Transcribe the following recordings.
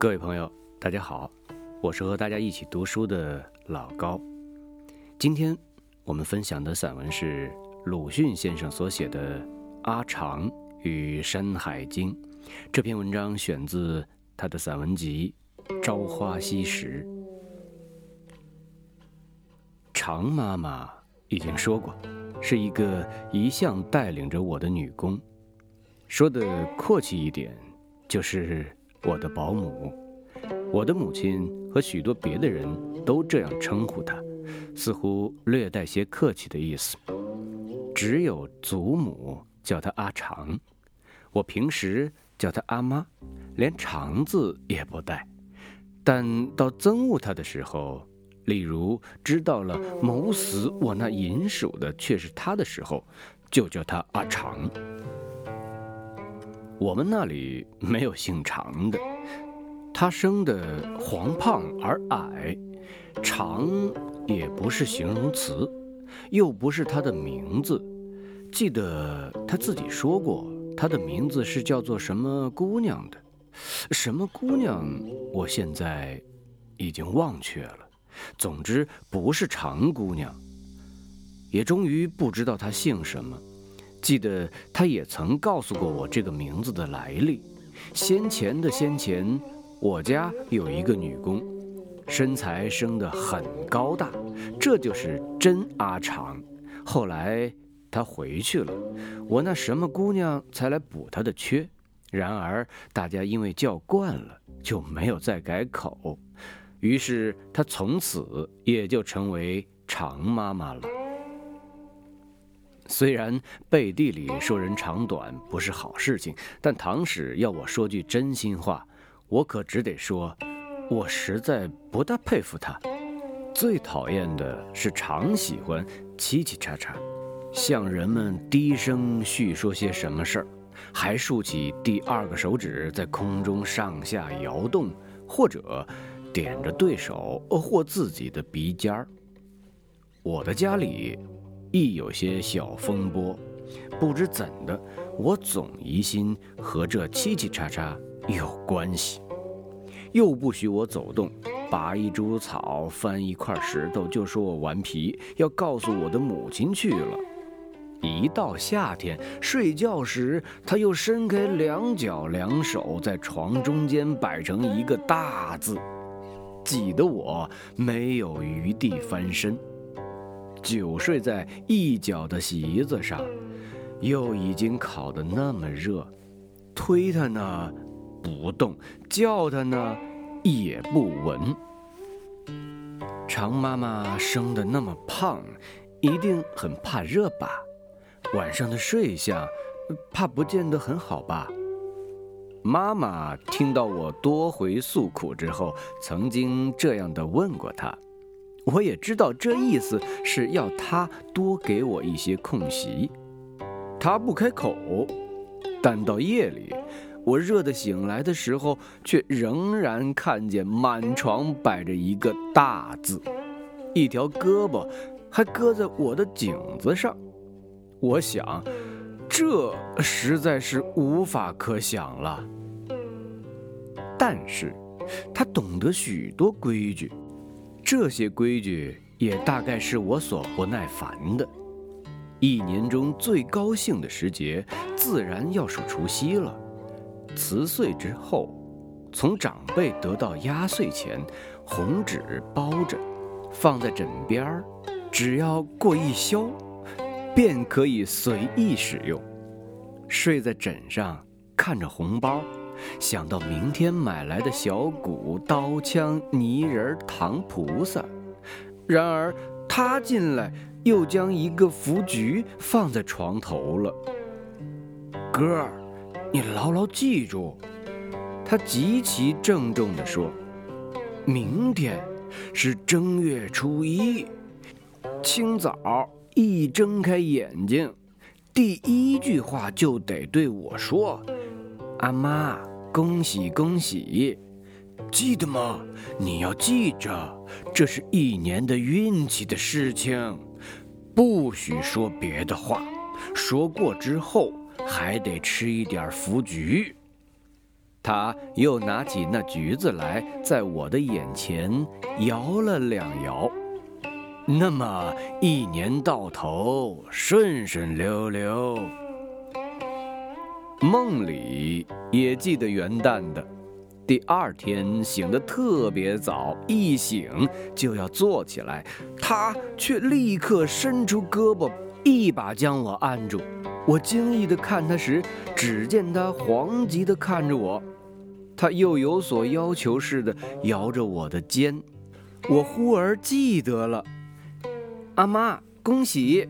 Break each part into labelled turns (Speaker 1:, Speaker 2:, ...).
Speaker 1: 各位朋友，大家好，我是和大家一起读书的老高。今天我们分享的散文是鲁迅先生所写的《阿长与山海经》。这篇文章选自他的散文集《朝花夕拾》。常妈妈已经说过，是一个一向带领着我的女工。说的阔气一点，就是我的保姆。我的母亲和许多别的人都这样称呼她，似乎略带些客气的意思。只有祖母叫她阿长，我平时叫她阿妈，连长字也不带。但到憎恶她的时候，例如知道了谋死我那银鼠的却是她的时候，就叫她阿长。我们那里没有姓常的，他生的黄胖而矮，长也不是形容词，又不是他的名字。记得他自己说过，他的名字是叫做什么姑娘的，什么姑娘，我现在已经忘却了。总之不是长姑娘，也终于不知道她姓什么。记得他也曾告诉过我这个名字的来历。先前的先前，我家有一个女工，身材生得很高大，这就是真阿长。后来她回去了，我那什么姑娘才来补她的缺。然而大家因为叫惯了，就没有再改口，于是她从此也就成为常妈妈了。虽然背地里说人长短不是好事情，但唐使要我说句真心话，我可只得说，我实在不大佩服他。最讨厌的是常喜欢叽叽喳喳，向人们低声叙说些什么事儿，还竖起第二个手指在空中上下摇动，或者点着对手或自己的鼻尖儿。我的家里。亦有些小风波，不知怎的，我总疑心和这叽叽喳喳有关系。又不许我走动，拔一株草，翻一块石头，就说我顽皮，要告诉我的母亲去了。一到夏天睡觉时，他又伸开两脚两手，在床中间摆成一个大字，挤得我没有余地翻身。久睡在一角的席子上，又已经烤得那么热，推他呢不动，叫他呢也不闻。常妈妈生得那么胖，一定很怕热吧？晚上的睡相，怕不见得很好吧？妈妈听到我多回诉苦之后，曾经这样的问过他。我也知道这意思是要他多给我一些空隙，他不开口，但到夜里，我热得醒来的时候，却仍然看见满床摆着一个大字，一条胳膊还搁在我的颈子上。我想，这实在是无法可想了。但是，他懂得许多规矩。这些规矩也大概是我所不耐烦的。一年中最高兴的时节，自然要数除夕了。辞岁之后，从长辈得到压岁钱，红纸包着，放在枕边儿，只要过一宵，便可以随意使用。睡在枕上，看着红包。想到明天买来的小鼓、刀枪、泥人、糖菩萨，然而他进来又将一个福菊放在床头了。哥儿，你牢牢记住，他极其郑重地说：“明天是正月初一，清早一睁开眼睛，第一句话就得对我说，阿妈。”恭喜恭喜，记得吗？你要记着，这是一年的运气的事情，不许说别的话。说过之后，还得吃一点福橘。他又拿起那橘子来，在我的眼前摇了两摇。那么一年到头顺顺溜溜。梦里也记得元旦的，第二天醒得特别早，一醒就要坐起来，他却立刻伸出胳膊，一把将我按住。我惊异地看他时，只见他惶急地看着我，他又有所要求似的摇着我的肩。我忽而记得了，阿妈，恭喜，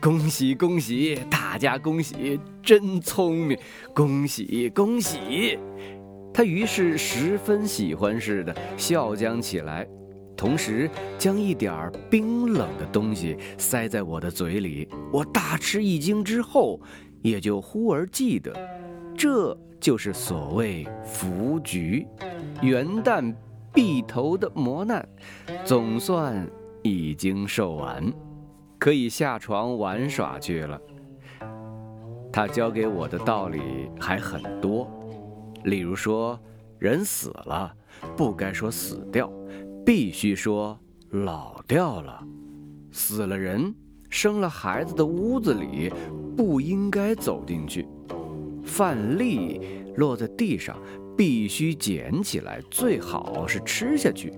Speaker 1: 恭喜，恭喜，大家恭喜，真聪明，恭喜，恭喜。他于是十分喜欢似的笑将起来。同时，将一点儿冰冷的东西塞在我的嘴里，我大吃一惊。之后，也就忽而记得，这就是所谓福局，元旦必头的磨难，总算已经受完，可以下床玩耍去了。他教给我的道理还很多，例如说，人死了不该说死掉。必须说老掉了，死了人生了孩子的屋子里不应该走进去。饭粒落在地上必须捡起来，最好是吃下去。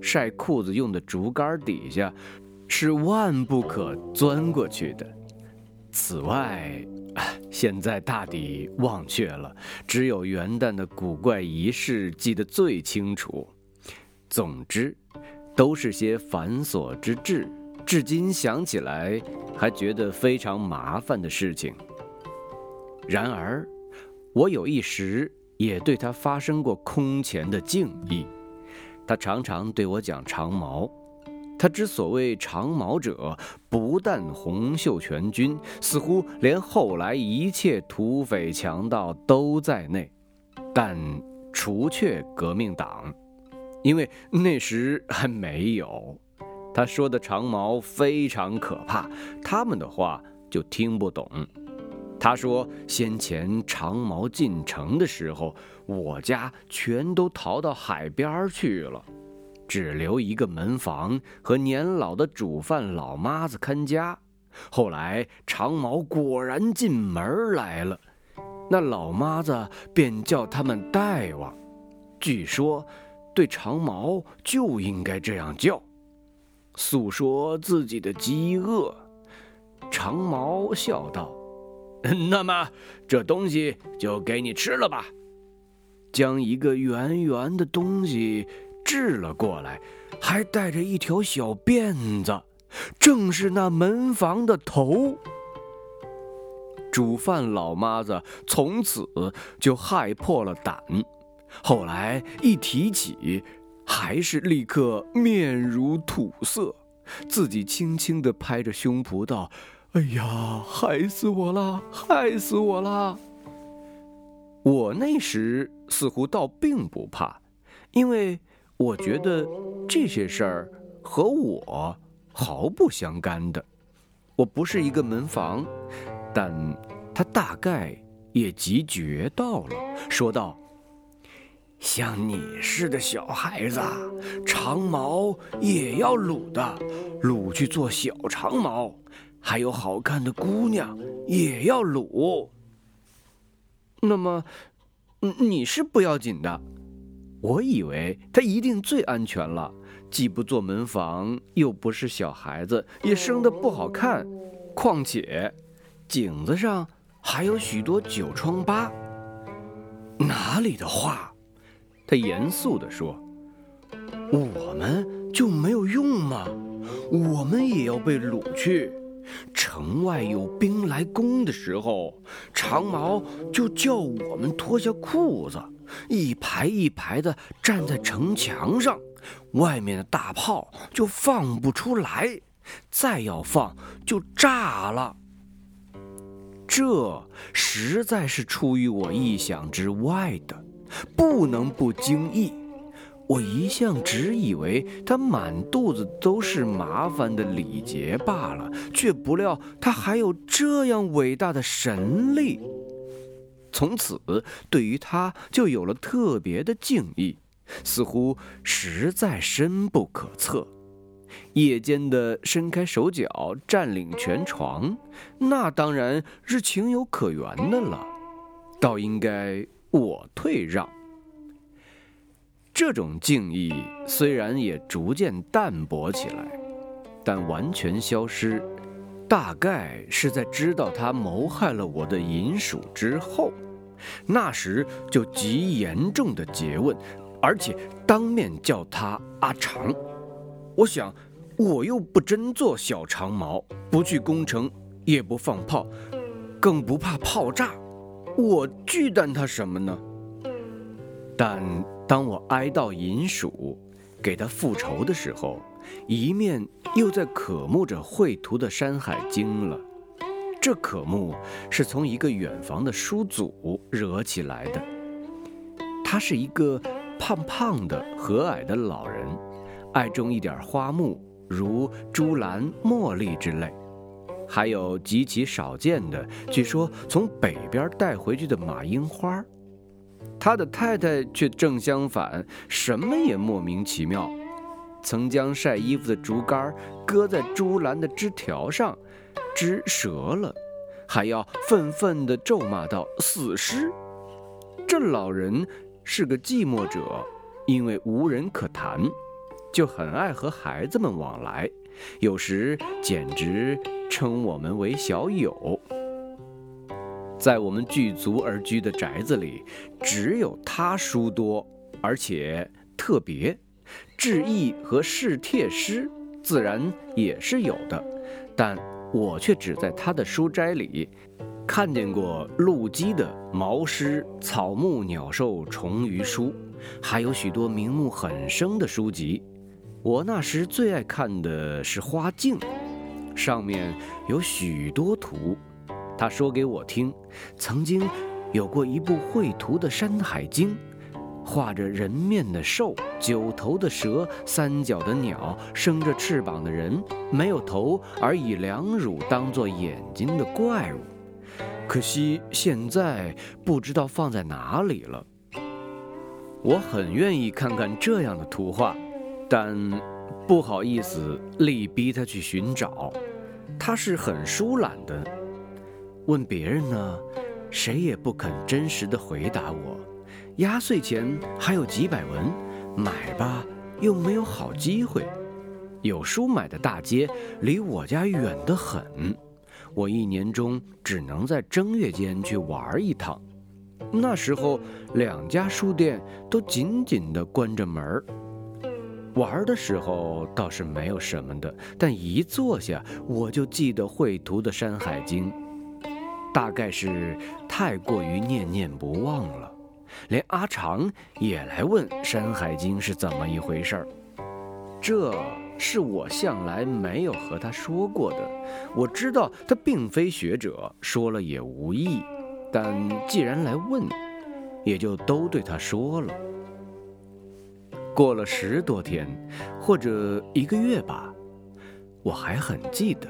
Speaker 1: 晒裤子用的竹竿底下是万不可钻过去的。此外，现在大抵忘却了，只有元旦的古怪仪式记得最清楚。总之，都是些繁琐之至，至今想起来还觉得非常麻烦的事情。然而，我有一时也对他发生过空前的敬意。他常常对我讲长矛，他之所谓长矛者，不但洪秀全军，似乎连后来一切土匪强盗都在内，但除却革命党。因为那时还没有，他说的长矛非常可怕，他们的话就听不懂。他说先前长矛进城的时候，我家全都逃到海边去了，只留一个门房和年老的煮饭老妈子看家。后来长毛果然进门来了，那老妈子便叫他们大王。据说。对长毛就应该这样叫，诉说自己的饥饿。长毛笑道：“那么这东西就给你吃了吧。”将一个圆圆的东西掷了过来，还带着一条小辫子，正是那门房的头。煮饭老妈子从此就害破了胆。后来一提起，还是立刻面如土色，自己轻轻地拍着胸脯道：“哎呀，害死我了，害死我了！”我那时似乎倒并不怕，因为我觉得这些事儿和我毫不相干的。我不是一个门房，但他大概也即觉到了，说道。像你似的小孩子，长毛也要撸的，撸去做小长毛；还有好看的姑娘，也要撸。那么，你是不要紧的。我以为他一定最安全了，既不做门房，又不是小孩子，也生得不好看。况且，颈子上还有许多酒疮疤。哪里的话？他严肃地说：“我们就没有用吗？我们也要被掳去。城外有兵来攻的时候，长毛就叫我们脱下裤子，一排一排的站在城墙上，外面的大炮就放不出来，再要放就炸了。这实在是出于我意想之外的。”不能不经意，我一向只以为他满肚子都是麻烦的礼节罢了，却不料他还有这样伟大的神力。从此对于他就有了特别的敬意，似乎实在深不可测。夜间的伸开手脚占领全床，那当然是情有可原的了，倒应该我退让。这种敬意虽然也逐渐淡薄起来，但完全消失，大概是在知道他谋害了我的银鼠之后，那时就极严重的诘问，而且当面叫他阿长。我想。我又不真做小长毛，不去攻城，也不放炮，更不怕炮炸，我惧惮他什么呢？但当我哀悼银鼠，给他复仇的时候，一面又在渴慕着绘图的《山海经》了。这渴慕是从一个远房的叔祖惹起来的。他是一个胖胖的、和蔼的老人，爱种一点花木。如珠兰、茉莉之类，还有极其少见的，据说从北边带回去的马樱花。他的太太却正相反，什么也莫名其妙。曾将晒衣服的竹竿搁在竹篮的枝条上，枝折了，还要愤愤地咒骂道：“死尸！”这老人是个寂寞者，因为无人可谈。就很爱和孩子们往来，有时简直称我们为小友。在我们聚族而居的宅子里，只有他书多，而且特别。志异和侍帖诗自然也是有的，但我却只在他的书斋里看见过陆机的毛诗、草木鸟兽虫鱼书，还有许多名目很生的书籍。我那时最爱看的是花镜，上面有许多图。他说给我听，曾经有过一部绘图的《山海经》，画着人面的兽、九头的蛇、三脚的鸟、生着翅膀的人、没有头而以两乳当做眼睛的怪物。可惜现在不知道放在哪里了。我很愿意看看这样的图画。但不好意思，力逼他去寻找。他是很疏懒的。问别人呢，谁也不肯真实的回答我。压岁钱还有几百文，买吧又没有好机会。有书买的大街离我家远得很，我一年中只能在正月间去玩一趟。那时候两家书店都紧紧地关着门儿。玩的时候倒是没有什么的，但一坐下，我就记得绘图的《山海经》，大概是太过于念念不忘了，连阿长也来问《山海经》是怎么一回事儿。这是我向来没有和他说过的。我知道他并非学者，说了也无益，但既然来问，也就都对他说了。过了十多天，或者一个月吧，我还很记得，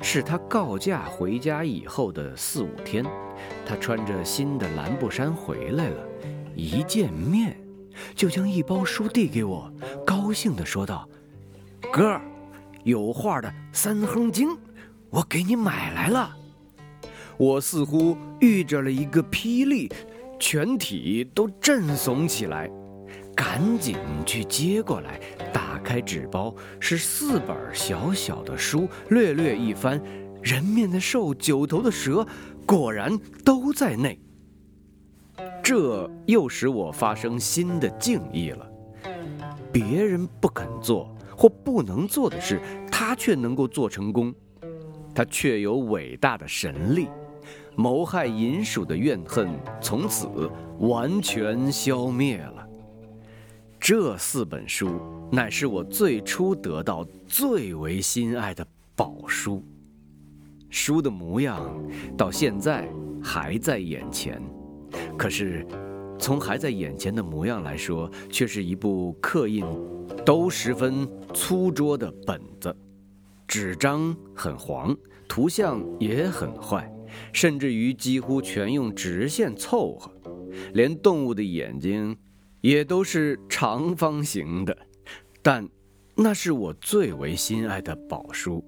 Speaker 1: 是他告假回家以后的四五天，他穿着新的蓝布衫回来了，一见面，就将一包书递给我，高兴地说道：“哥，有画的《三哼经》，我给你买来了。”我似乎遇着了一个霹雳，全体都震悚起来。赶紧去接过来，打开纸包，是四本小小的书。略略一翻，人面的兽、九头的蛇，果然都在内。这又使我发生新的敬意了。别人不肯做或不能做的事，他却能够做成功。他确有伟大的神力，谋害银鼠的怨恨从此完全消灭了。这四本书乃是我最初得到最为心爱的宝书，书的模样到现在还在眼前。可是，从还在眼前的模样来说，却是一部刻印都十分粗拙的本子，纸张很黄，图像也很坏，甚至于几乎全用直线凑合，连动物的眼睛也都是长方形的。但那是我最为心爱的宝书，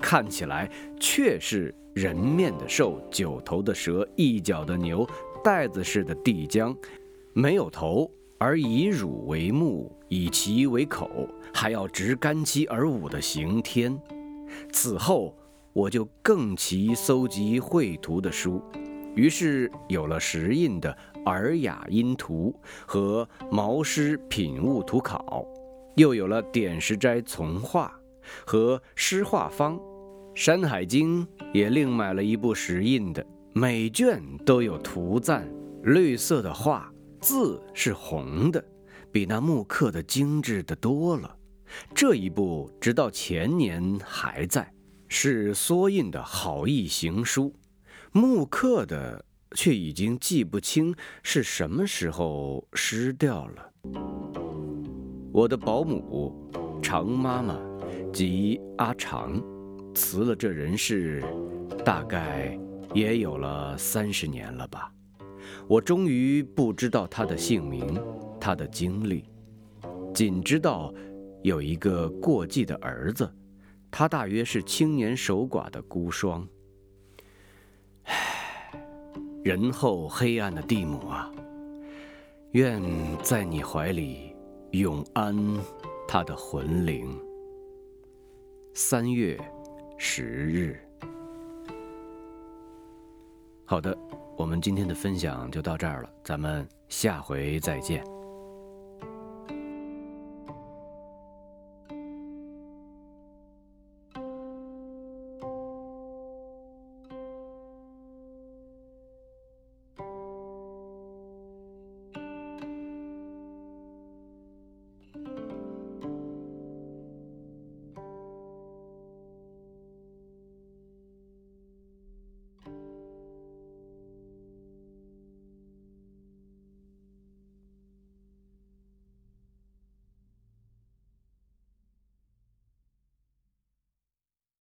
Speaker 1: 看起来却是人面的兽、九头的蛇、一角的牛、袋子似的地浆，没有头，而以乳为目，以鳍为口，还要执干漆而舞的刑天。此后。我就更其搜集绘图的书，于是有了石印的《尔雅音图》和《毛诗品物图考》，又有了《点石斋从画》和《诗画方》，《山海经》也另买了一部石印的，每卷都有图赞，绿色的画，字是红的，比那木刻的精致的多了。这一部直到前年还在。是缩印的好意行书，木刻的却已经记不清是什么时候失掉了。我的保姆常妈妈及阿长辞了这人世，大概也有了三十年了吧。我终于不知道他的姓名，他的经历，仅知道有一个过继的儿子。他大约是青年守寡的孤孀。仁厚黑暗的蒂姆啊，愿在你怀里永安他的魂灵。三月十日。好的，我们今天的分享就到这儿了，咱们下回再见。